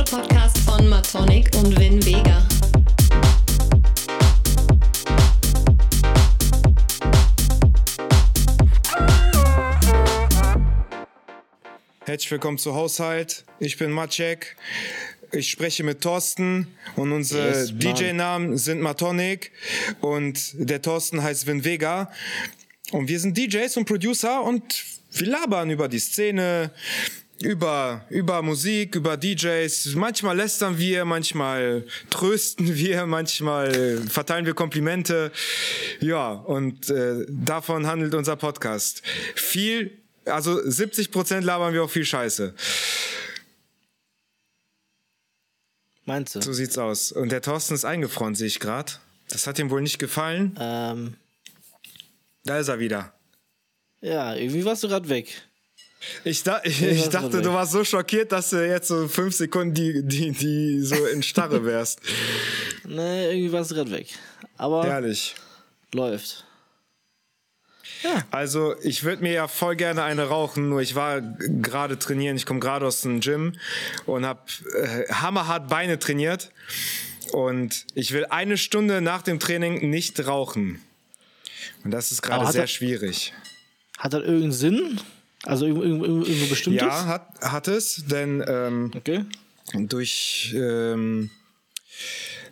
musikalische Podcast von Matonic und Vin Vega. Herzlich willkommen zu Haushalt. Ich bin Maciek. Ich spreche mit Thorsten und unsere Yes. DJ-Namen sind Matonic und der Thorsten heißt Vin Vega. Und wir sind DJs und Producer und wir labern über die Szene, über, über Musik, über DJs. Manchmal lästern wir, manchmal trösten wir, manchmal verteilen wir Komplimente. Ja, und äh, davon handelt unser Podcast. Viel, also 70 Prozent labern wir auch viel Scheiße. Meinst du? So sieht's aus. Und der Thorsten ist eingefroren, sehe ich gerade. Das hat ihm wohl nicht gefallen. Ähm, Da ist er wieder. ja, irgendwie warst du gerade weg. Ich, da, ich, Ja, ich war dachte, du warst so schockiert, dass du jetzt so fünf Sekunden die, die, die so in Starre wärst. Ne, irgendwie warst du gerade weg. Aber Ehrlich. läuft. Also, ich würde mir ja voll gerne eine rauchen, nur ich war gerade trainieren. Ich komme gerade aus dem Gym und habe äh, hammerhart Beine trainiert. Und ich will eine Stunde nach dem Training nicht rauchen. Und das ist gerade sehr er- schwierig. Hat das irgendeinen Sinn? Also irgendwo, irgendwo, bestimmtes? Ja, hat, hat es, denn ähm, Okay. durch ähm,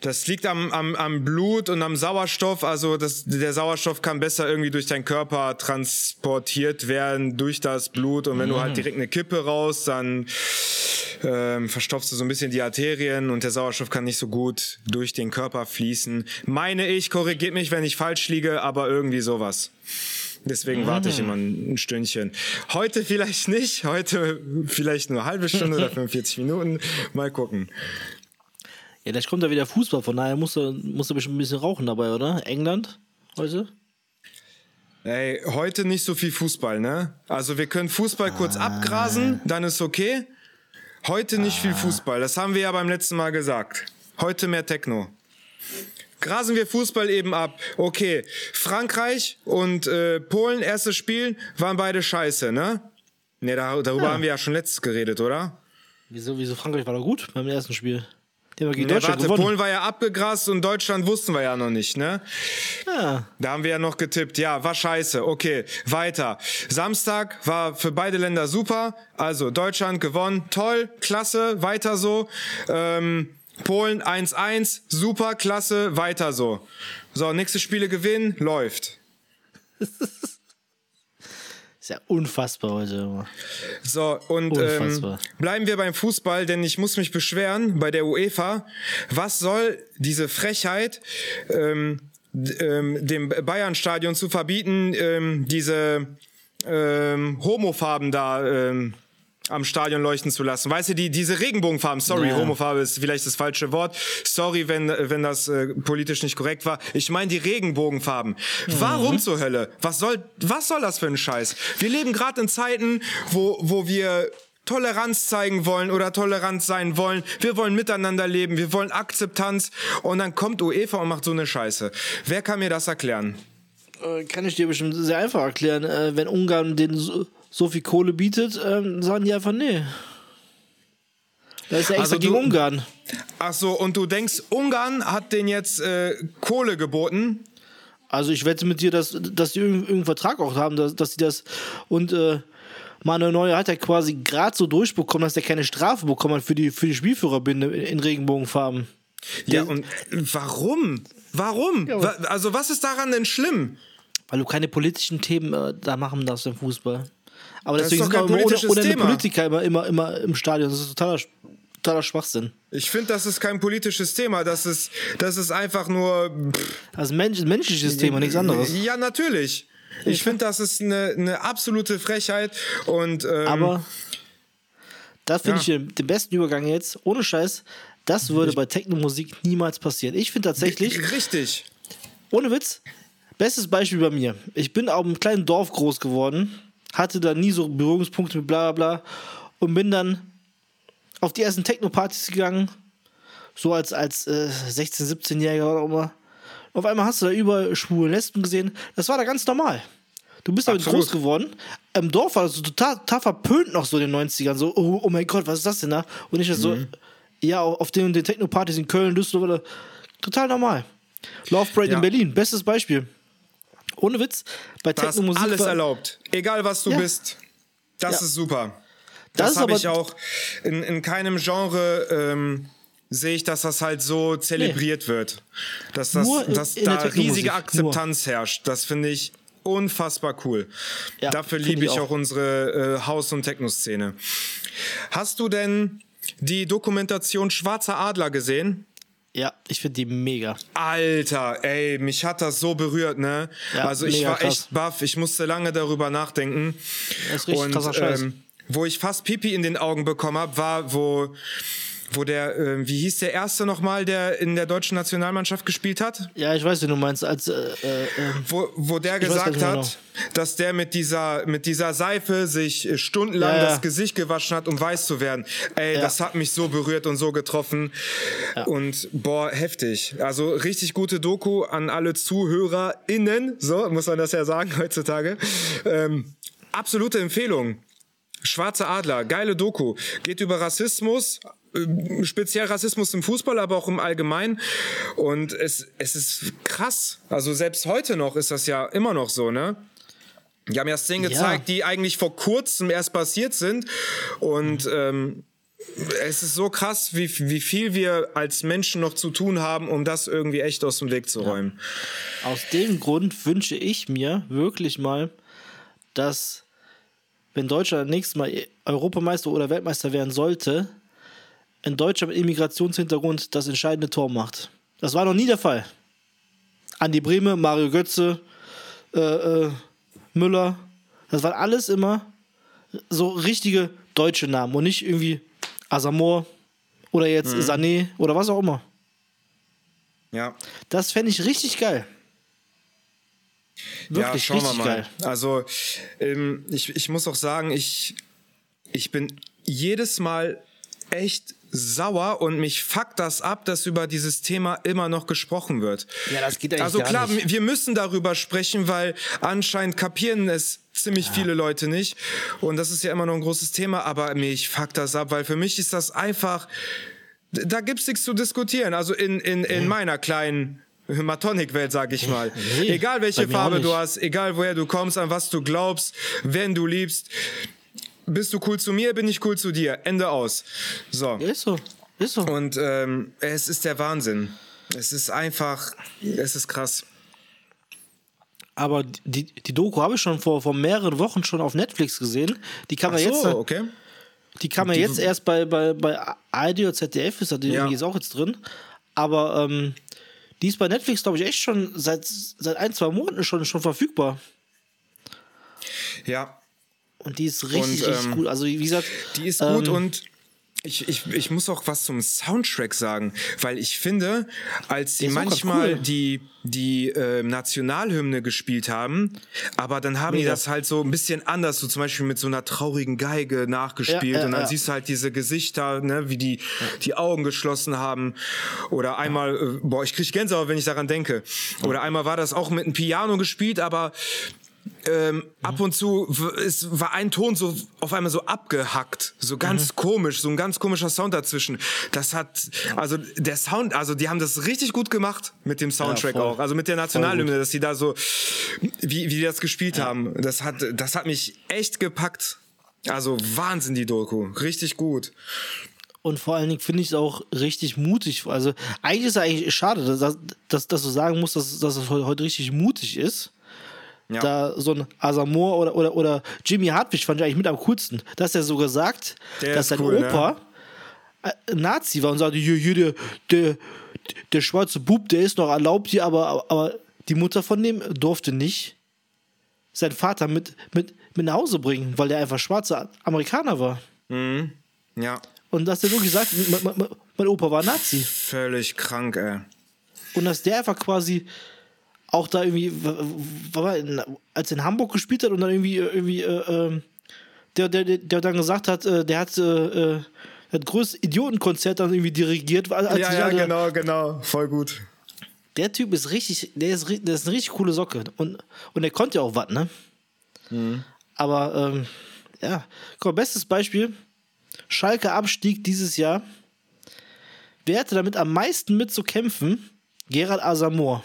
das liegt am, am, am Blut und am Sauerstoff. Also das, der Sauerstoff kann besser irgendwie durch deinen Körper transportiert werden durch das Blut. Und wenn du halt direkt eine Kippe raus, dann ähm, verstopfst du so ein bisschen die Arterien und der Sauerstoff kann nicht so gut durch den Körper fließen. Meine ich, korrigiert mich, wenn ich falsch liege, aber irgendwie sowas. Deswegen warte ich immer ein Stündchen. Heute vielleicht nicht, heute vielleicht nur eine halbe Stunde oder 45 Minuten. Mal gucken. Ja, gleich kommt da wieder Fußball, von daher musst du, musst du bestimmt ein bisschen rauchen dabei, oder? England heute? Ey, heute nicht so viel Fußball, ne? Also wir können Fußball kurz Ah. abgrasen, dann ist okay. Heute nicht viel Fußball, das haben wir ja beim letzten Mal gesagt. Heute mehr Techno. Grasen wir Fußball eben ab. Okay, Frankreich und äh, Polen, erstes Spiel, waren beide scheiße, ne? Ne, da, darüber haben wir ja schon letztes geredet, oder? Wieso, wieso Frankreich war doch gut beim ersten Spiel? Die haben ja gegen Ne, Deutschland warte, gewonnen. Polen war ja abgegrast und Deutschland wussten wir ja noch nicht, ne? Ja. Da haben wir ja noch getippt. Ja, war scheiße. Okay, weiter. Samstag war für beide Länder super. Also Deutschland gewonnen. Toll, klasse, weiter so. Ähm, Polen 1-1, super, klasse, weiter so. So, nächste Spiele gewinnen, läuft. Ist ja unfassbar heute. immer. So, und ähm, bleiben wir beim Fußball, denn ich muss mich beschweren bei der UEFA. Was soll diese Frechheit, ähm, ähm, dem Bayern-Stadion zu verbieten, ähm, diese ähm, Homofarben da ähm, am Stadion leuchten zu lassen. Weißt du, die, diese Regenbogenfarben, sorry, Ja. Homofarbe ist vielleicht das falsche Wort. Sorry, wenn, wenn das äh, politisch nicht korrekt war. Ich meine die Regenbogenfarben. Warum zur Hölle? Was soll, was soll das für ein Scheiß? Wir leben gerade in Zeiten, wo, wo wir Toleranz zeigen wollen oder tolerant sein wollen. Wir wollen miteinander leben, wir wollen Akzeptanz und dann kommt UEFA und macht so eine Scheiße. Wer kann mir das erklären? Äh, Kann ich dir bestimmt sehr einfach erklären. Äh, wenn Ungarn denen so, viel Kohle bietet, ähm, sagen die einfach nee. Da ist ja extra Also gegen Ungarn. Ach so, und du denkst, Ungarn hat den jetzt äh, Kohle geboten? Also ich wette mit dir, dass, dass die irgendeinen Vertrag auch haben, dass, dass die das und äh, Manuel Neuer hat ja quasi gerade so durchbekommen, dass er keine Strafe bekommen hat für die, für die Spielführerbinde in, Regenbogenfarben. Ja, Der- und warum? Warum? Ja, also was ist daran denn schlimm? Weil du keine politischen Themen äh, da machen darfst im Fußball. Aber Das ist deswegen doch sind kein immer politisches ohne, ohne Thema. Politiker immer, immer, immer im Stadion. Das ist totaler, totaler Schwachsinn. Ich finde, das ist kein politisches Thema. Das ist, das ist einfach nur. pff, Das ist ein Mensch, menschliches Thema, nichts anderes. Ja, natürlich. Ich finde, das ist eine, eine absolute Frechheit. Und ähm, Aber das finde Ja. ich den, den besten Übergang jetzt. Ohne Scheiß, das würde bei Techno-Musik niemals passieren. Ich finde tatsächlich, richtig. ohne Witz, bestes Beispiel bei mir. Ich bin auf einem kleinen Dorf groß geworden, hatte da nie so Berührungspunkte mit bla bla bla und bin dann auf die ersten Techno-Partys gegangen, so als, als äh, 16-, 17-Jähriger oder auch immer. Auf einmal hast du da überall schwule Lesben gesehen. Das war da ganz normal. Du bist damit Absolut. groß geworden. Im Dorf war das so total, total verpönt noch so in den 90ern. So, oh, oh mein Gott, was ist das denn da? Und ich so, Ja, auf den, den Techno-Partys in Köln, Düsseldorf, total normal. Love Parade Ja. in Berlin, bestes Beispiel. Ohne Witz, bei Da ist Techno-Musik. alles erlaubt. Egal was du Ja. bist. Das Ja. ist super. Das Das, habe ich auch in, in keinem Genre ähm, sehe ich, dass das halt so zelebriert wird. Dass, das, Nur in- dass in der da riesige Akzeptanz herrscht. Das finde ich unfassbar cool. Ja, Dafür liebe ich ich auch. auch unsere äh, Haus- und Techno-Szene. Hast du denn die Dokumentation Schwarzer Adler gesehen? Ja, ich finde die mega. Alter, ey, mich hat das so berührt, ne? Ja, also ich war krass. echt baff, ich musste lange darüber nachdenken. Das ist richtig Und krasser Scheiß. ähm, wo ich fast Pipi in den Augen bekommen habe, war, wo, wo der, äh, wie hieß der erste nochmal, der in der deutschen Nationalmannschaft gespielt hat? ja, ich weiß, wie du meinst. Als, äh, äh, äh, Wo, wo der gesagt hat, dass der mit dieser, mit dieser Seife sich äh, stundenlang Ja, ja. das Gesicht gewaschen hat, um weiß zu werden. Ey, Ja. das hat mich so berührt und so getroffen. Und boah, heftig. Also richtig gute Doku an alle ZuhörerInnen, so muss man das ja sagen heutzutage. Ähm, absolute Empfehlung. Schwarze Adler, geile Doku. Geht über Rassismus, speziell Rassismus im Fußball, aber auch im Allgemeinen. Und es, es ist krass. Also selbst heute noch ist das ja immer noch so, ne? Die haben ja Szenen Ja. gezeigt, die eigentlich vor kurzem erst passiert sind. Und ähm, es ist so krass, wie, wie viel wir als Menschen noch zu tun haben, um das irgendwie echt aus dem Weg zu räumen. Aus dem Grund wünsche ich mir wirklich mal, dass, wenn Deutschland nächstes Mal Europameister oder Weltmeister werden sollte, ein Deutscher mit Immigrationshintergrund das entscheidende Tor macht. Das war noch nie der Fall. Andi Brehme, Mario Götze, äh, äh, Müller, das waren alles immer so richtige deutsche Namen und nicht irgendwie Asamoah oder jetzt Sané oder was auch immer. Ja. Das fände ich richtig geil. Wirklich ja, schauen wir richtig mal. geil. Also ähm, ich, ich muss auch sagen, ich, ich bin jedes Mal echt sauer und mich fuckt das ab, dass über dieses Thema immer noch gesprochen wird. Ja, das geht eigentlich Also klar, nicht. wir müssen darüber sprechen, weil anscheinend kapieren es ziemlich viele Leute nicht und das ist ja immer noch ein großes Thema, aber mich fuckt das ab, weil für mich ist das einfach, da gibt's nichts zu diskutieren. Also in, in, in meiner kleinen Matonic-Welt, sag ich mal. Nee, egal welche Farbe du hast, egal woher du kommst, an was du glaubst, wen du liebst. Bist du cool zu mir, bin ich cool zu dir. Ende aus. So. Ist so. Ist so. Und ähm, es ist der Wahnsinn. Es ist einfach, es ist krass. Aber die, die Doku habe ich schon vor, vor mehreren Wochen schon auf Netflix gesehen. Die kam Ach ja jetzt, so, okay. die kam ja jetzt erst bei, bei, bei ARD oder ZDF, ist die Ja. jetzt auch jetzt drin. Aber ähm, die ist bei Netflix, glaube ich, echt schon seit, seit ein, zwei Monaten schon, schon verfügbar. Ja, Und die ist richtig, Und, richtig ähm, gut. Also, wie gesagt. die ist gut ähm, und ich, ich, ich muss auch was zum Soundtrack sagen, weil ich finde, als sie manchmal cool. die, die äh, Nationalhymne gespielt haben, aber dann haben die Mega. das halt so ein bisschen anders, so zum Beispiel mit so einer traurigen Geige nachgespielt Ja, ja, und dann ja. siehst du halt diese Gesichter, ne, wie die die Augen geschlossen haben oder einmal, äh, boah, ich krieg Gänsehaut, wenn ich daran denke. Oder einmal war das auch mit einem Piano gespielt, aber ähm, ab und zu es war ein Ton so auf einmal so abgehackt, so ganz komisch, so ein ganz komischer Sound dazwischen. Das hat also der Sound, also die haben das richtig gut gemacht mit dem Soundtrack voll. auch, also mit der Nationalhymne, dass die da so wie wie die das gespielt haben. Das hat das hat mich echt gepackt. Also Wahnsinn die Doku, richtig gut. Und vor allen Dingen finde ich es auch richtig mutig. Also eigentlich ist es eigentlich schade, dass, dass, dass du sagen musst, dass, dass es heute richtig mutig ist. Ja. Da so ein Asamoah oder, oder, oder Jimmy Hartwig fand ich eigentlich mit am coolsten, dass er sogar sagt, Der dass sein cool, ne? Opa äh, Nazi war und sagte, der, der, der schwarze Bub, der ist noch erlaubt hier, aber, aber die Mutter von dem durfte nicht seinen Vater mit, mit, mit nach Hause bringen, weil der einfach schwarzer Amerikaner war. Ja, Und dass der wirklich sagt, mein, mein, mein Opa war Nazi. völlig krank, ey. Und dass der einfach quasi auch da irgendwie, in, als er in Hamburg gespielt hat und dann irgendwie, äh, irgendwie, äh, ähm, der, der, der, dann gesagt hat, äh, der hat, äh, äh, das größte Idiotenkonzert dann irgendwie dirigiert. Als Ja, ja, genau, genau, voll gut. Der Typ ist richtig, der ist, der ist eine richtig coole Socke. Und, und der konnte ja auch was, ne? Aber, ähm, ja, komm, bestes Beispiel: Schalke Abstieg dieses Jahr. wer hatte damit am meisten mit zu kämpfen? Gerard Asamoah.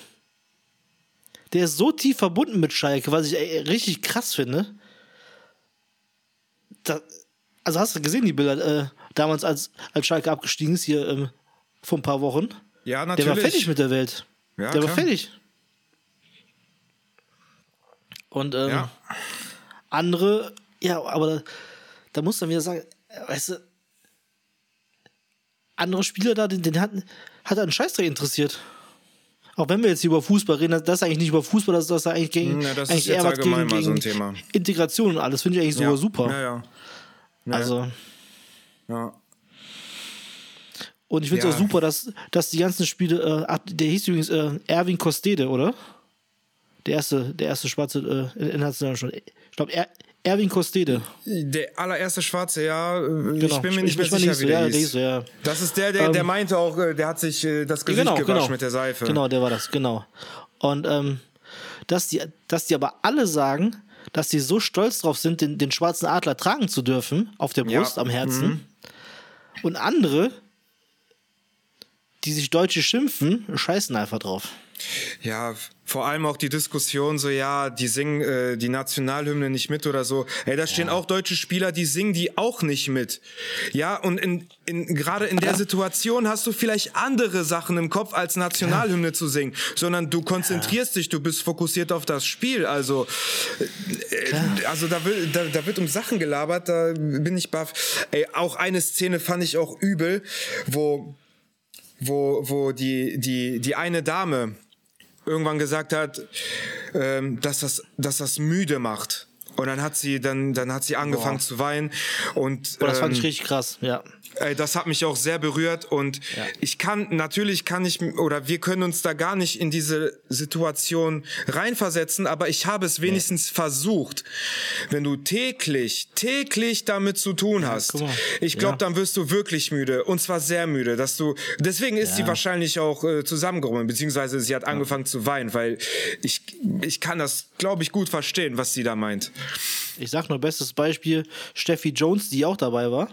Der ist so tief verbunden mit Schalke, was ich ey, richtig krass finde. Da, also hast du gesehen, die Bilder, äh, damals, als, als Schalke abgestiegen ist, hier ähm, vor ein paar Wochen? Ja, Der natürlich. war fertig mit der Welt. Ja, der war klar. fertig. Und ähm, Ja. andere, ja, aber da, da muss man wieder sagen, äh, weißt du, andere Spieler da, den, den hat, hat einen Scheißdreck interessiert. Auch wenn wir jetzt hier über Fußball reden, das das ist eigentlich nicht über Fußball, das, das ist eigentlich gegen, Ja, das ist eigentlich jetzt eher was gegen, so gegen Thema. Integration und alles, finde ich eigentlich sogar ja. super. Ja, ja. Ja, Also, ja. und ich finde es auch super, dass, dass die ganzen Spiele, äh, der hieß übrigens äh, Erwin Kostede, oder? Der erste, der erste schwarze äh, international schon. Ich glaube, er, Erwin Kostede. Der allererste Schwarze, ja. äh, Ich Genau. bin mir nicht mehr Ich- ich sicher, wie der ja, hieß. der hieß so, ja. Das ist der, der, der Ähm, meinte auch, äh, der hat sich äh, das Gesicht genau, gewaschen genau. mit der Seife. Genau, der war das, genau. Und ähm, dass, die, dass die aber alle sagen, dass die so stolz drauf sind, den, den schwarzen Adler tragen zu dürfen, auf der Ja, Brust, am Herzen. Und andere, die sich Deutsche schimpfen, scheißen einfach drauf. Ja, vor allem auch die Diskussion so, ja, die singen äh, die Nationalhymne nicht mit oder so. Ey, da stehen auch deutsche Spieler, die singen die auch nicht mit. Ja, und in, in, gerade in der Situation hast du vielleicht andere Sachen im Kopf, als Nationalhymne zu singen, sondern du konzentrierst dich, du bist fokussiert auf das Spiel. Also, äh, also da, will, da, da wird um Sachen gelabert, da bin ich baff. Ey, auch eine Szene fand ich auch übel, wo wo, wo die, die, die eine Dame irgendwann gesagt hat, ähm, dass, das, dass das müde macht. Und dann hat sie, dann, dann hat sie angefangen zu weinen. Und Boah, das fand ähm, ich richtig krass, ja. Ey, das hat mich auch sehr berührt und Ja. ich kann, natürlich kann ich, oder wir können uns da gar nicht in diese Situation reinversetzen, aber ich habe es wenigstens versucht. Wenn du täglich, täglich damit zu tun hast, mal. ich glaube, Ja. dann wirst du wirklich müde und zwar sehr müde, dass du, deswegen ist sie wahrscheinlich auch äh, zusammengekommen, beziehungsweise sie hat angefangen zu weinen, weil ich, ich kann das, glaube ich, gut verstehen, was sie da meint. Ich sag nur, bestes Beispiel, Steffi Jones, die auch dabei war.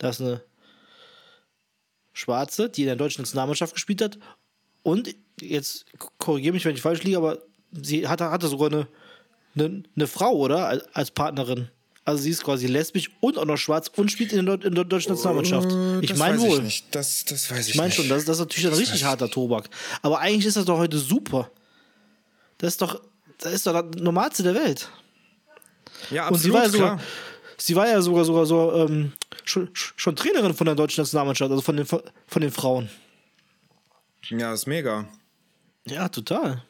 Das ist eine Schwarze, die in der deutschen Nationalmannschaft gespielt hat. Und jetzt korrigiere mich, wenn ich falsch liege, aber sie hatte, hatte sogar eine, eine, eine Frau, oder? Als, Partnerin. Also sie ist quasi lesbisch und auch noch schwarz und spielt in der, in der deutschen Nationalmannschaft. Ich Das meine wohl. Ich nicht. Das, das weiß ich, Ich meine schon, das, das ist natürlich ein richtig harter Tobak. Aber eigentlich ist das doch heute super. Das ist doch, das ist doch das Normalste der Welt. Ja, Und absolut, sie war ja klar. Sie war ja sogar, sogar so ähm, schon, schon Trainerin von der deutschen Nationalmannschaft, also von den, von den Frauen. Ja, ist mega. Ja, total.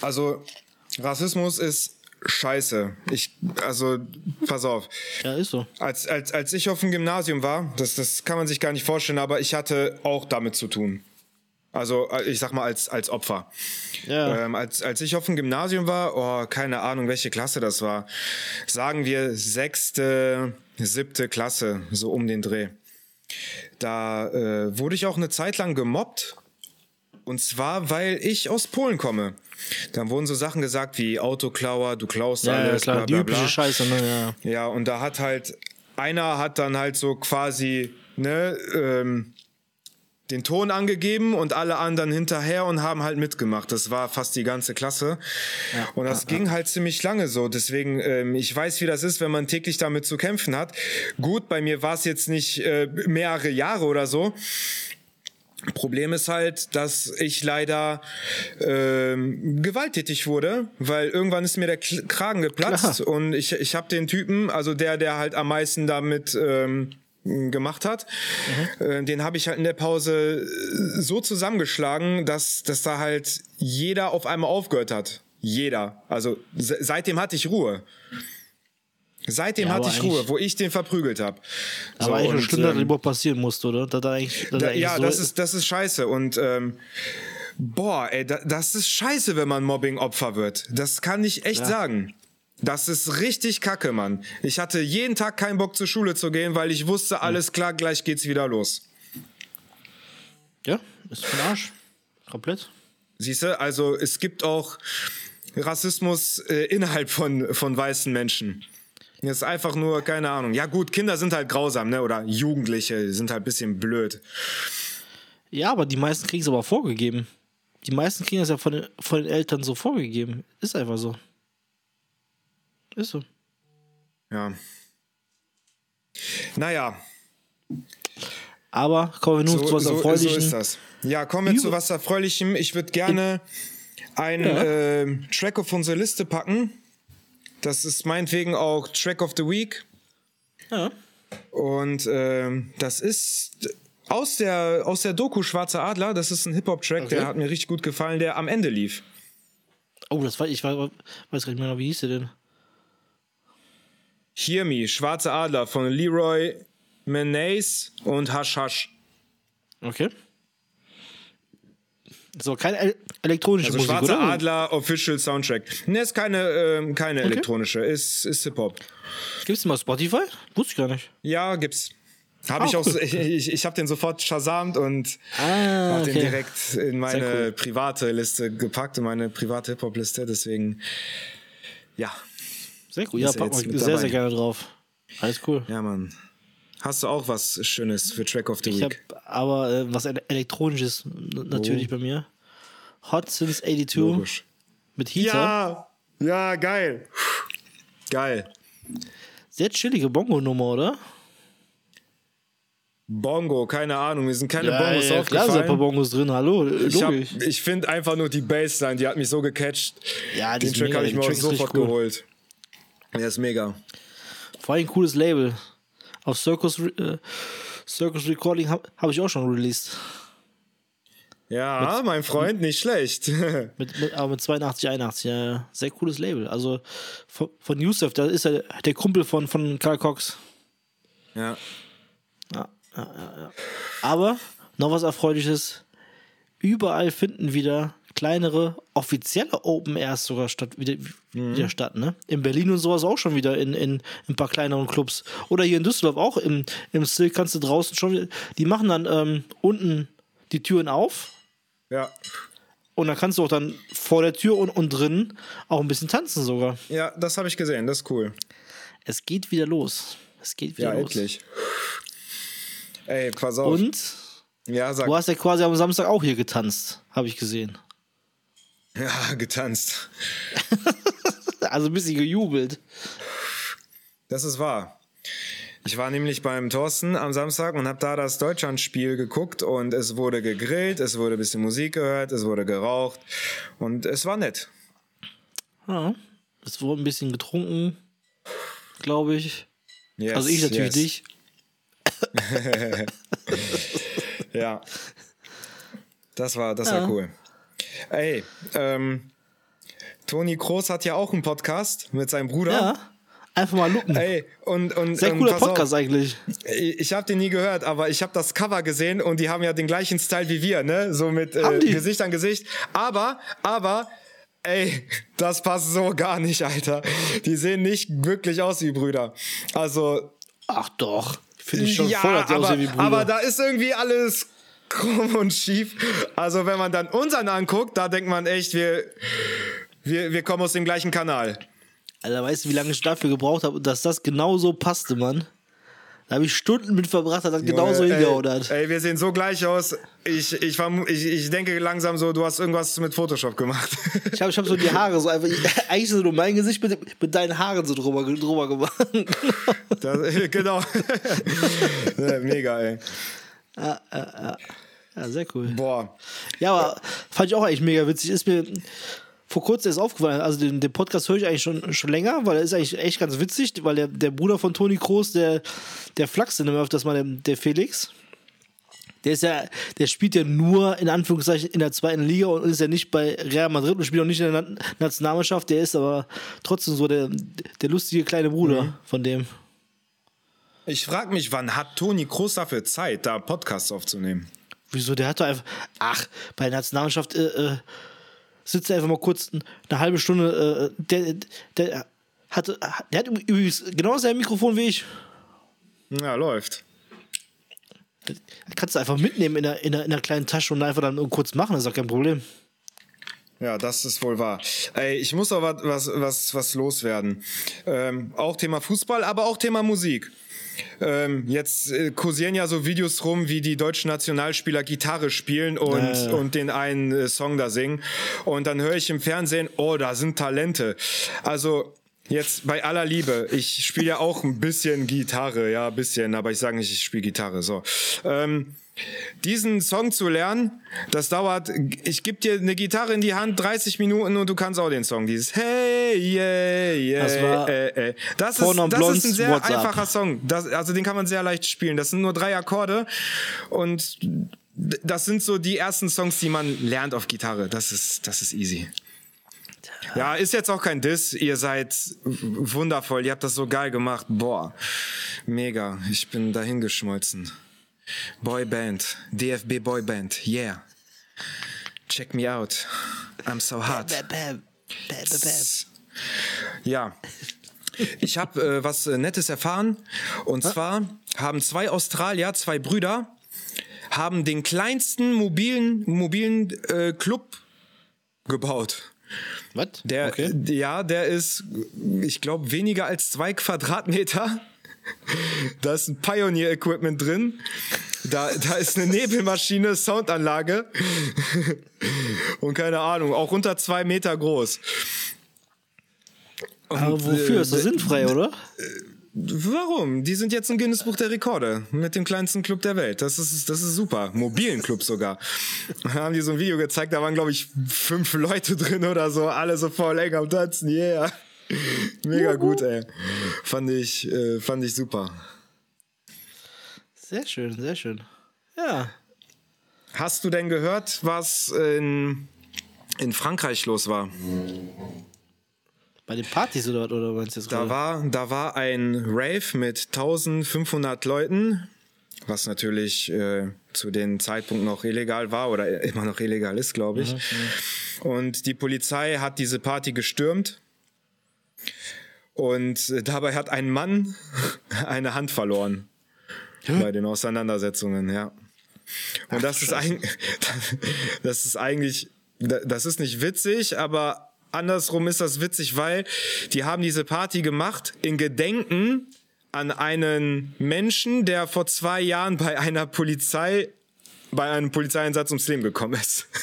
Also, Rassismus ist scheiße. Ich, also, pass auf. Ja, ist so. Als, als, als ich auf dem Gymnasium war, das, das kann man sich gar nicht vorstellen, aber ich hatte auch damit zu tun. Also, äh, ich sag mal, als, als Opfer. Ja. Ähm, als, als ich auf dem Gymnasium war, oh, keine Ahnung, welche Klasse das war. Sagen wir sechste, siebte Klasse, so um den Dreh. Da äh, wurde ich auch eine Zeit lang gemobbt. Und zwar, weil ich aus Polen komme. Dann wurden so Sachen gesagt wie Autoklauer, du klaust Ja, ja, alles, klar, bla die bla übliche bla. Scheiße, ne? Ja. Ja, und da hat halt, einer hat dann halt so quasi, ne, ähm, den Ton angegeben und alle anderen hinterher und haben halt mitgemacht. Das war fast die ganze Klasse. und das ging halt ziemlich lange so. Deswegen, ähm, ich weiß, wie das ist, wenn man täglich damit zu kämpfen hat. Gut, bei mir war es jetzt nicht äh, mehrere Jahre oder so. Problem ist halt, dass ich leider ähm, gewalttätig wurde, weil irgendwann ist mir der Kragen geplatzt Klar. und ich, ich habe den Typen, also der, der halt am meisten damit ähm, gemacht hat, äh, den habe ich halt in der Pause äh, so zusammengeschlagen, dass, dass da halt jeder auf einmal aufgehört hat. Jeder. Also se seitdem hatte ich Ruhe. Seitdem Ja, hatte ich Ruhe, eigentlich- wo ich den verprügelt habe. Aber eigentlich schon schlimm, dass das überhaupt passieren musste, oder? Dass da eigentlich, eigentlich ja, so das ist, das ist scheiße. Und ähm, boah, ey, da, das ist scheiße, wenn man Mobbing-Opfer wird. Das kann ich echt sagen. Das ist richtig kacke, Mann. Ich hatte jeden Tag keinen Bock zur Schule zu gehen, weil ich wusste, alles klar, gleich geht's wieder los. Ja, ist für den Arsch. Komplett. Siehst du, also es gibt auch Rassismus äh, innerhalb von, von weißen Menschen. Ist einfach nur, keine Ahnung. Ja, gut, Kinder sind halt grausam, ne? Oder Jugendliche sind halt ein bisschen blöd. Ja, aber die meisten kriegen es aber vorgegeben. Die meisten kriegen es ja von den, von den Eltern so vorgegeben. Ist einfach so. Ist so. Ja. Naja, Aber kommen wir nun so, zu was so, so Erfreulichen. ist das. Ja, kommen wir zu was Erfreulichem. Ich würde gerne einen Ja. ähm, Track auf unsere Liste packen. Das ist meinetwegen auch Track of the Week. Ja. Und ähm, das ist aus der, aus der Doku Schwarzer Adler. Das ist ein Hip-Hop-Track, Okay. der hat mir richtig gut gefallen, der am Ende lief. Oh, das war ich war, weiß gar nicht mehr, wie hieß der denn? Hear Me, Schwarzer Adler von Leroy Menace und Hash Hash. Okay. So, keine el elektronische Also Musik, Schwarzer oder? Adler Official Soundtrack. Ne, ist keine, ähm, keine elektronische, ist, ist Hip-Hop. Gibt's den mal Spotify? Wusste ich gar nicht. Ja, gibt's. Habe Ah, ich auch, cool. so- ich, ich, ich habe den sofort shazamt und Ah, habe den okay. direkt in meine cool. private Liste gepackt, in meine private Hip-Hop-Liste. Deswegen, ja, Sehr cool. Ja, pack mal sehr, dabei. sehr gerne drauf. Alles cool. ja, Mann. Hast du auch was Schönes für Track of the Ich habe Week? aber äh, was ele- elektronisches natürlich bei mir. Hot Since 82 Oh. Logisch. mit Heater. Ja, ja, geil. Geil. Sehr chillige Bongo-Nummer, oder? Bongo, keine Ahnung, mir sind keine ja, Bongos ja, klar sind ein paar aufgefallen. Bongos drin, hallo, Ich, hab- logisch. ich finde einfach nur die Bassline, die hat mich so gecatcht. Ja, die Den ist Track habe ich mir auch sofort cool. geholt. Der ist mega. Vor allem ein cooles Label. Auf Circus, äh, Circus Recording habe hab ich auch schon released. Ja, mein Freund, nicht schlecht. Mit, mit, aber mit 82, 81, ja. Sehr cooles Label. Also von, von Yusuf, da ist er der Kumpel von, von Karl Cox. ja. Ja, ja, ja, ja. Aber noch was Erfreuliches. Überall finden wieder kleinere, offizielle Open Airs sogar statt, wieder, wieder statt, ne? In Berlin und sowas auch schon wieder in, in, in ein paar kleineren Clubs. Oder hier in Düsseldorf auch im, im Still kannst du draußen schon wieder, die machen dann ähm, unten die Türen auf Ja. und dann kannst du auch dann vor der Tür und, und drin auch ein bisschen tanzen sogar. Ja, das habe ich gesehen, das ist cool. Es geht wieder los. Es geht wieder Ja, los. endlich. Ey, pass auf. Und Ja, sag. du hast ja quasi am Samstag auch hier getanzt, habe ich gesehen. Ja, getanzt. Also ein bisschen gejubelt. Das ist wahr. Ich war nämlich beim Thorsten am Samstag und habe da das Deutschlandspiel geguckt und es wurde gegrillt, es wurde ein bisschen Musik gehört, es wurde geraucht und es war nett. Ja. Es wurde ein bisschen getrunken, glaube ich. Yes, Also ich natürlich yes. nicht. Ja. Das war, das war cool. Ey, ähm, Toni Kroos hat ja auch einen Podcast mit seinem Bruder. Ja. Einfach mal lupen. Ey, und, und Sehr ähm, cooler pass auf. Podcast eigentlich. Ich habe den nie gehört, aber ich habe das Cover gesehen und die haben ja den gleichen Style wie wir, ne? So mit äh? Gesicht an Gesicht. Aber, aber, ey, das passt so gar nicht, Alter. Die sehen nicht wirklich aus wie Brüder. Also, Ach doch. Finde ich schon ja, voll, dass die aber, aussehen wie Brüder. aber da ist irgendwie alles krumm und schief. Also, wenn man dann unseren anguckt, da denkt man echt, wir, wir, wir kommen aus dem gleichen Kanal. Alter, weißt du, wie lange ich dafür gebraucht habe, dass das genauso passte, Mann? Da habe ich Stunden mit verbracht, dass das genauso Junge, hingehauen ey, hat. Ey, wir sehen so gleich aus. Ich, ich, ich, ich denke langsam so, du hast irgendwas mit Photoshop gemacht. Ich habe ich hab so die Haare so einfach, eigentlich so nur mein Gesicht mit, mit deinen Haaren so drüber, drüber gemacht. Das, genau. Mega, ey. Ja, sehr cool. Boah. Ja, aber fand ich auch eigentlich mega witzig. Ist mir vor kurzem erst aufgefallen. Also den, den Podcast höre ich eigentlich schon, schon länger, weil er ist eigentlich echt ganz witzig, weil der, der Bruder von Toni Kroos, der, der flachst immer öfters mal, der, der Felix. Der ist ja, der spielt ja nur in Anführungszeichen in der zweiten Liga und ist ja nicht bei Real Madrid und spielt auch nicht in der Na- Nationalmannschaft. Der ist aber trotzdem so der, der lustige kleine Bruder von dem. Ich frage mich, wann hat Toni Kroos dafür Zeit, da Podcasts aufzunehmen? Wieso? Der hat doch einfach. Ach, bei der Nationalmannschaft äh, äh, sitzt er einfach mal kurz eine halbe Stunde. Äh, der, der, hat, der hat übrigens genau dasselbe Mikrofon wie ich. Ja, läuft. Kannst du einfach mitnehmen in der, in, der, in der kleinen Tasche und einfach dann kurz machen, das ist doch kein Problem. Ja, das ist wohl wahr. Ey, ich muss aber was, was, was loswerden. Ähm, auch Thema Fußball, aber auch Thema Musik. Ähm, jetzt äh, kursieren ja so Videos rum, wie die deutschen Nationalspieler Gitarre spielen und, ja. und den einen äh, Song da singen. Und dann höre ich im Fernsehen, oh, da sind Talente. Also jetzt bei aller Liebe, ich spiele ja auch ein bisschen Gitarre, ja, ein bisschen, aber ich sage nicht, ich spiele Gitarre. So. Ähm, diesen Song zu lernen, das dauert, ich gebe dir eine Gitarre in die Hand, 30 Minuten und du kannst auch den Song. Dieses Hey, yeah, yeah, Das war äh, äh. Das, ist, das ist ein sehr WhatsApp. einfacher Song. Das, also den kann man sehr leicht spielen. Das sind nur drei Akkorde und das sind so die ersten Songs, die man lernt auf Gitarre. Das ist, das ist easy. Ja, ist jetzt auch kein Diss. Ihr seid wundervoll. Ihr habt das so geil gemacht. Boah, mega. Ich bin dahin geschmolzen. Boyband, DFB Boyband, yeah. Check me out. I'm so hot. Ja. Ich habe äh, was äh, Nettes erfahren. Und zwar haben zwei Australier, zwei Brüder, haben den kleinsten mobilen, mobilen äh, Club gebaut. Was? Der, okay. ja, der ist, ich glaube, weniger als zwei Quadratmeter. Da ist ein Pioneer-Equipment drin. Da, da ist eine Nebelmaschine, Soundanlage. Und keine Ahnung, auch unter zwei Meter groß. Und, Aber wofür? äh, Ist das sinnfrei, oder? Warum? Die sind jetzt im Guinness Buch der Rekorde mit dem kleinsten Club der Welt. Das ist, das ist super. Mobilen Club sogar. Da haben die so ein Video gezeigt, da waren, glaube ich, fünf Leute drin oder so, alle so voll eng am Tanzen. Yeah. Mega gut, ey. Fand ich, äh, fand ich super. Sehr schön, sehr schön. Ja. Hast du denn gehört, was in, in Frankreich los war? Bei den Partys oder, oder meinst du jetzt Da gerade? war, da war ein Rave mit 1500 Leuten, was natürlich äh, zu dem Zeitpunkt noch illegal war oder immer noch illegal ist, glaube ich. Und die Polizei hat diese Party gestürmt. Und äh, dabei hat ein Mann eine Hand verloren bei den Auseinandersetzungen, ja. Und das ist eigentlich, das ist eigentlich, das ist nicht witzig, aber andersrum ist das witzig, weil die haben diese Party gemacht in Gedenken an einen Menschen, der vor zwei Jahren bei einer Polizei, bei einem Polizeieinsatz ums Leben gekommen ist.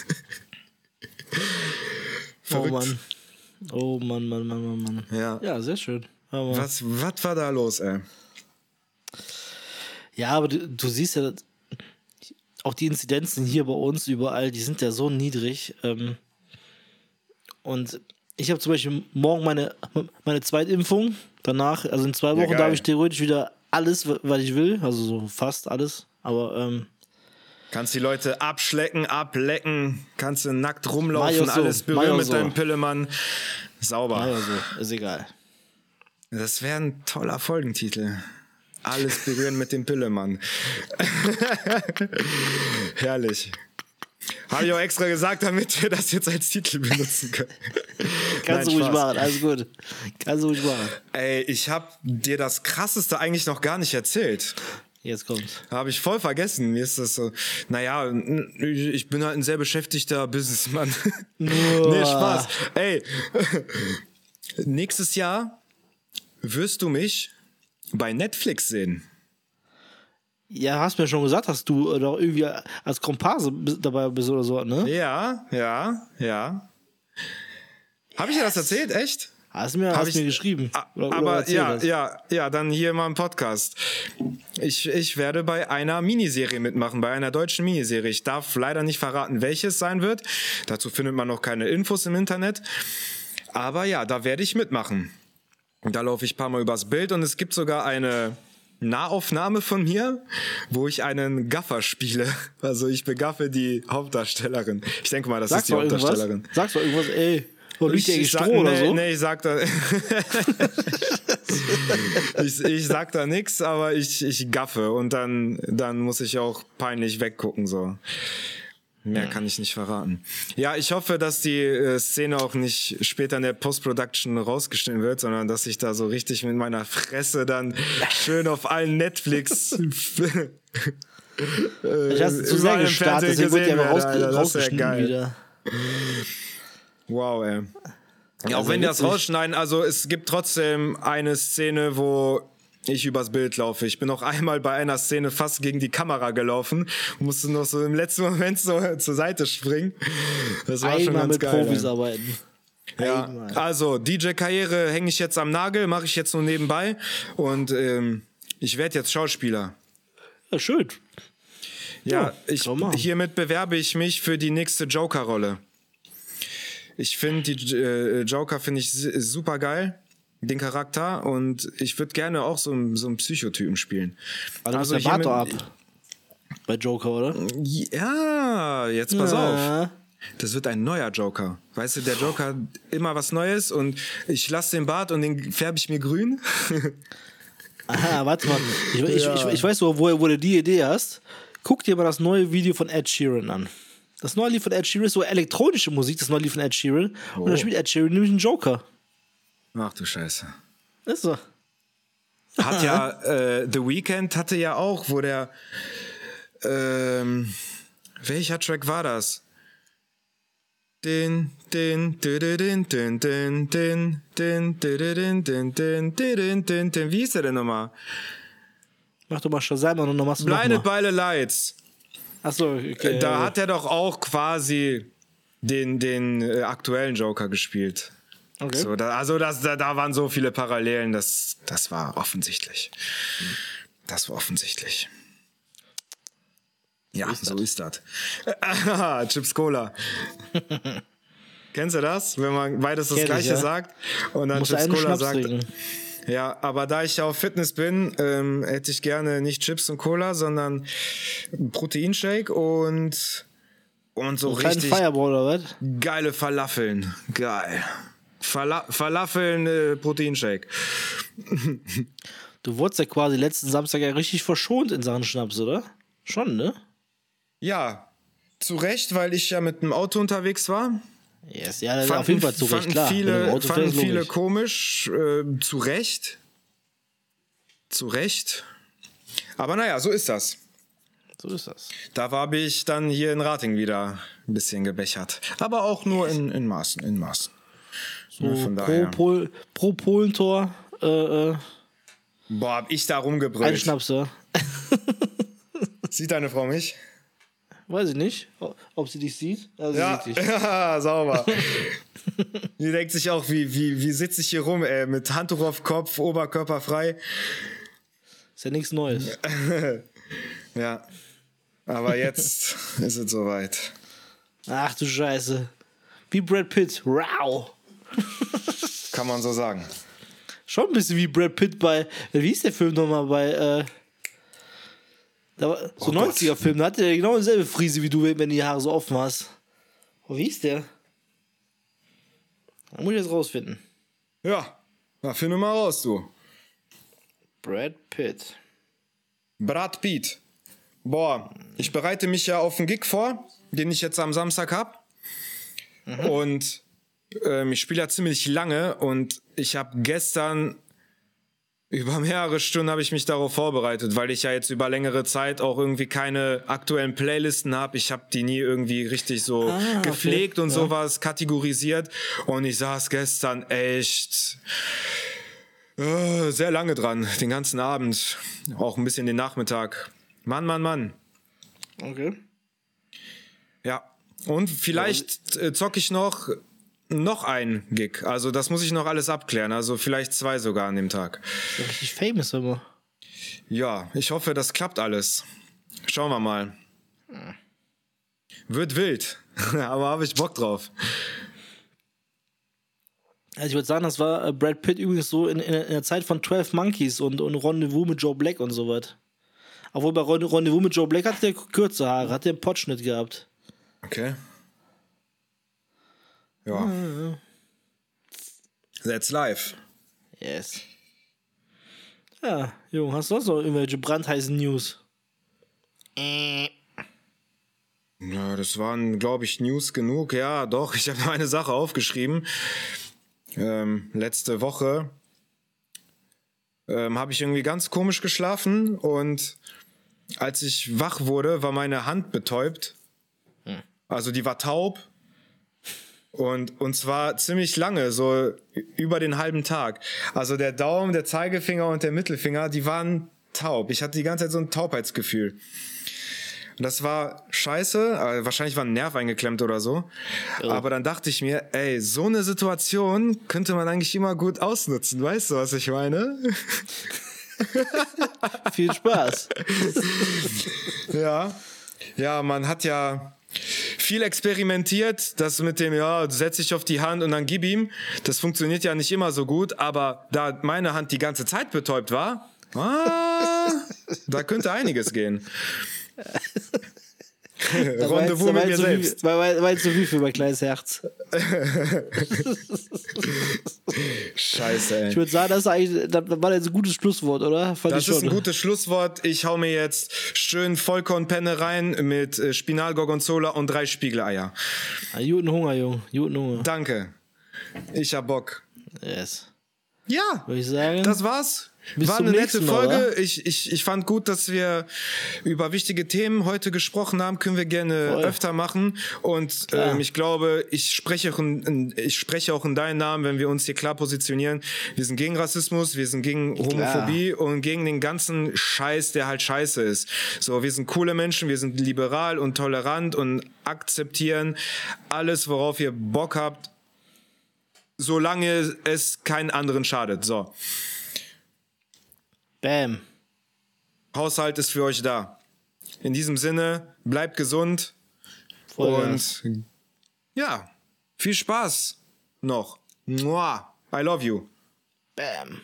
Oh Verrückt. Mann. Oh Mann, Mann, Mann, Mann, Mann. Ja. Ja, sehr schön. Aber, Was, was war da los, ey? Ja, aber du, du siehst ja, auch die Inzidenzen hier bei uns überall, die sind ja so niedrig. Ähm, und ich habe zum Beispiel morgen meine, meine Zweitimpfung. Danach, also in zwei Wochen geil. darf ich theoretisch wieder alles, was ich will. Also so fast alles. Aber ähm, Kannst die Leute abschlecken, ablecken, kannst du nackt rumlaufen, so. alles berühren mit so. deinem Pillemann. Sauber. so, ist egal. Das wäre ein toller Folgentitel. Alles berühren mit dem Pillemann. Herrlich. Habe ich auch extra gesagt, damit wir das jetzt als Titel benutzen können. Kannst Nein, du ruhig machen, alles gut. Kannst du ruhig machen. Ey, ich habe dir das Krasseste eigentlich noch gar nicht erzählt. Jetzt kommt's. Habe ich voll vergessen. Mir ist das so, naja, ich bin halt ein sehr beschäftigter Businessmann. nee, Spaß. Ey, nächstes Jahr wirst du mich bei Netflix sehen. Ja, hast mir schon gesagt, dass du äh, doch irgendwie als Komparse dabei bist oder so, ne? Ja, ja, ja. Habe ich dir das erzählt? Echt? Hast mir, hast ich- mir geschrieben. A- Oder- oder Aber erzählt ja, hast. ja, ja, dann hier mal im Podcast. Ich, ich werde bei einer Miniserie mitmachen, bei einer deutschen Miniserie. Ich darf leider nicht verraten, welches sein wird. Dazu findet man noch keine Infos im Internet. Aber ja, da werde ich mitmachen. Da laufe ich ein paar Mal übers Bild und es gibt sogar eine Nahaufnahme von mir, wo ich einen Gaffer spiele. Also ich begaffe die Hauptdarstellerin. Ich denke mal, das Sagst ist die irgendwas? Hauptdarstellerin. Sagst du irgendwas, ey, ich sag, Stroh oder so? Nee, ich sag da. ich, ich sag da nix, aber ich, ich gaffe und dann, dann muss ich auch peinlich weggucken, so. Mehr kann ich nicht verraten. Ja, ich hoffe, dass die äh, Szene auch nicht später in der Post-Production rausgeschnitten wird, sondern dass ich da so richtig mit meiner Fresse dann schön auf allen Netflix. Ich hast zu sehr gestartet, deswegen wird ja raus, wär rausgeschnitten wieder. Wow, ey. Ja, auch Also wenn die das rausschneiden, also es gibt trotzdem eine Szene, wo ich übers Bild laufe. Ich bin noch einmal bei einer Szene fast gegen die Kamera gelaufen, musste noch so im letzten Moment so zur Seite springen. Das war schon Einmal ganz mit geil. Profis arbeiten. Ja, Einmal. also DJ-Karriere hänge ich jetzt am Nagel, mache ich jetzt nur nebenbei und ähm, ich werde jetzt Schauspieler. Ja, schön. Ja, Ja, ich, hiermit bewerbe ich mich für die nächste Joker-Rolle. Ich finde die äh, Joker finde ich super geil, den Charakter und ich würde gerne auch so, einen- so einen Psychotypen spielen. Also, also der doch ab. Bei Joker, oder? Ja, jetzt pass auf. Ja. Das wird ein neuer Joker. Weißt du, der Joker hat immer was Neues und ich lasse den Bart und den färbe ich mir grün. Aha, warte mal. Ich, Ja. ich, ich weiß, wo, wo, wo du die Idee hast. Guck dir mal das neue Video von Ed Sheeran an. Das neue Lied von Ed Sheeran ist so elektronische Musik, das neue Lied von Ed Sheeran. Und da spielt Ed Sheeran nämlich einen Joker. Ach du Scheiße. Ist so. Hat ja, äh, The Weeknd hatte ja auch, wo der, ähm, welcher Track war das? Den, den, den, den, den, den, den, den, den, den, den, den, den, wie hieß der denn nochmal? Mach doch mal Shazam und dann machst du Blinded nochmal. by the Lights. Achso, okay. Da hat er doch auch quasi den, den äh, aktuellen Joker gespielt. okay. So, da, also das, da, da waren so viele Parallelen, das, das war offensichtlich. Das war offensichtlich. Ja, so ist das. Chips Cola. Kennst du das? Wenn man beides das gleiche ja. sagt und dann Muss Chips Cola sagt. trinken. Ja, aber da ich ja auf Fitness bin, ähm, hätte ich gerne nicht Chips und Cola, sondern Proteinshake und und so kleinen richtig Fireball oder was? geile Falafeln. Geil. Fala Falafeln äh, Proteinshake. Du wurdest ja quasi letzten Samstag ja richtig verschont in Sachen Schnaps, oder? Schon, ne? Ja, zu Recht, weil ich ja mit dem Auto unterwegs war. Yes, ja, das ist auf jeden Fall zu Recht, fanden klar. Viele, fanden viele komisch. Äh, zu Recht. Zu Recht. Aber naja, so ist das. So ist das. Da habe ich dann hier in Rating wieder ein bisschen gebechert. Aber auch nur in, in Maßen, in Maßen. Ne, von Pro, daher. Pol, pro Polentor, äh, äh, Boah, hab ich da ein rumgebrüllt. Schnapser. Sieht deine Frau mich? Weiß ich nicht, ob sie dich sieht. Also Ja, sie sieht dich. ja sauber. Die denkt sich auch, wie, wie, wie sitze ich hier rum, ey, mit Handtuch auf Kopf, Oberkörper frei. Ist ja nichts Neues. Ja. Aber jetzt ist es soweit. Ach du Scheiße. Wie Brad Pitt. Wow. Kann man so sagen. Schon ein bisschen wie Brad Pitt bei. Wie hieß der Film nochmal bei. Äh, da war, so Oh Gott. 90er-Film, da hatte der genau dieselbe Frise wie du, wenn du die Haare so offen hast. Oh, wie hieß der? Da muss ich jetzt rausfinden. Ja, na, finde mal raus, du. Brad Pitt. Brad Pitt. Boah, ich bereite mich ja auf einen Gig vor, den ich jetzt am Samstag hab. Und ähm, ich spiele ja ziemlich lange und ich habe gestern über mehrere Stunden habe ich mich darauf vorbereitet, weil ich ja jetzt über längere Zeit auch irgendwie keine aktuellen Playlisten habe. Ich habe die nie irgendwie richtig so Ah, okay. gepflegt und Ja. sowas kategorisiert. Und ich saß gestern echt äh, sehr lange dran, den ganzen Abend, auch ein bisschen den Nachmittag. Mann, Mann, Mann. Okay. Ja. Und vielleicht äh, zocke ich noch noch ein Gig. Also das muss ich noch alles abklären. Also vielleicht zwei sogar an dem Tag. Ja richtig famous immer. Ja, ich hoffe, das klappt alles. Schauen wir mal. Wird wild, aber habe ich Bock drauf. Also ich würde sagen, das war äh, Brad Pitt übrigens so in, in, in der Zeit von 12 Monkeys und, und Rendezvous mit Joe Black und so was. Obwohl bei Rende- Rendezvous mit Joe Black hat der kürze Haare, hat der einen Potschnitt gehabt. Okay. Ja. That's life. Yes. Ja, Junge, hast du sonst noch irgendwelche brandheißen News? Äh. Ja, das waren, glaube ich, News genug. Ja, doch, ich habe noch eine Sache aufgeschrieben. Ähm, letzte Woche ähm, habe ich irgendwie ganz komisch geschlafen und als ich wach wurde, war meine Hand betäubt. Also die war taub Und, und zwar ziemlich lange, so über den halben Tag. Also der Daumen, der Zeigefinger und der Mittelfinger, die waren taub. Ich hatte die ganze Zeit so ein Taubheitsgefühl. Und das war scheiße, wahrscheinlich war ein Nerv eingeklemmt oder so. Aber dann dachte ich mir, ey, so eine Situation könnte man eigentlich immer gut ausnutzen. Weißt du, was ich meine? Viel Spaß. Ja. Ja, man hat ja viel experimentiert, das mit dem, ja, setz dich auf die Hand und dann gib ihm. Das funktioniert ja nicht immer so gut, aber da meine Hand die ganze Zeit betäubt war, ah, da könnte einiges gehen. Rendezvous mit mir selbst. Weil, weil, weil zu viel für mein kleines Herz. Scheiße, ey. Ich würde sagen, das, ist eigentlich, das war jetzt ein gutes Schlusswort, oder? Fand Das ich ist schon. ein gutes Schlusswort. Ich hau mir jetzt schön Vollkornpenne rein mit äh, Spinal, Gorgonzola und drei Spiegeleier. Ah, Guten Hunger, Junge. Guten Hunger. Danke. Ich hab Bock. Yes. Ja, Würde ich sagen. das war's. Bis War eine nette Folge. oder? Ich, ich, ich fand gut, dass wir über wichtige Themen heute gesprochen haben. Können wir gerne Voll. öfter machen. Und ähm, ich glaube, ich spreche, auch in, ich spreche auch in deinen Namen, wenn wir uns hier klar positionieren. Wir sind gegen Rassismus, wir sind gegen Homophobie und gegen den ganzen Scheiß, der halt scheiße ist. So, wir sind coole Menschen, wir sind liberal und tolerant und akzeptieren alles, worauf ihr Bock habt, solange es keinen anderen schadet. So. Bam. Haushalt ist für euch da. In diesem Sinne, bleibt gesund Vollgas. und ja, viel Spaß noch. Mua. I love you. Bam.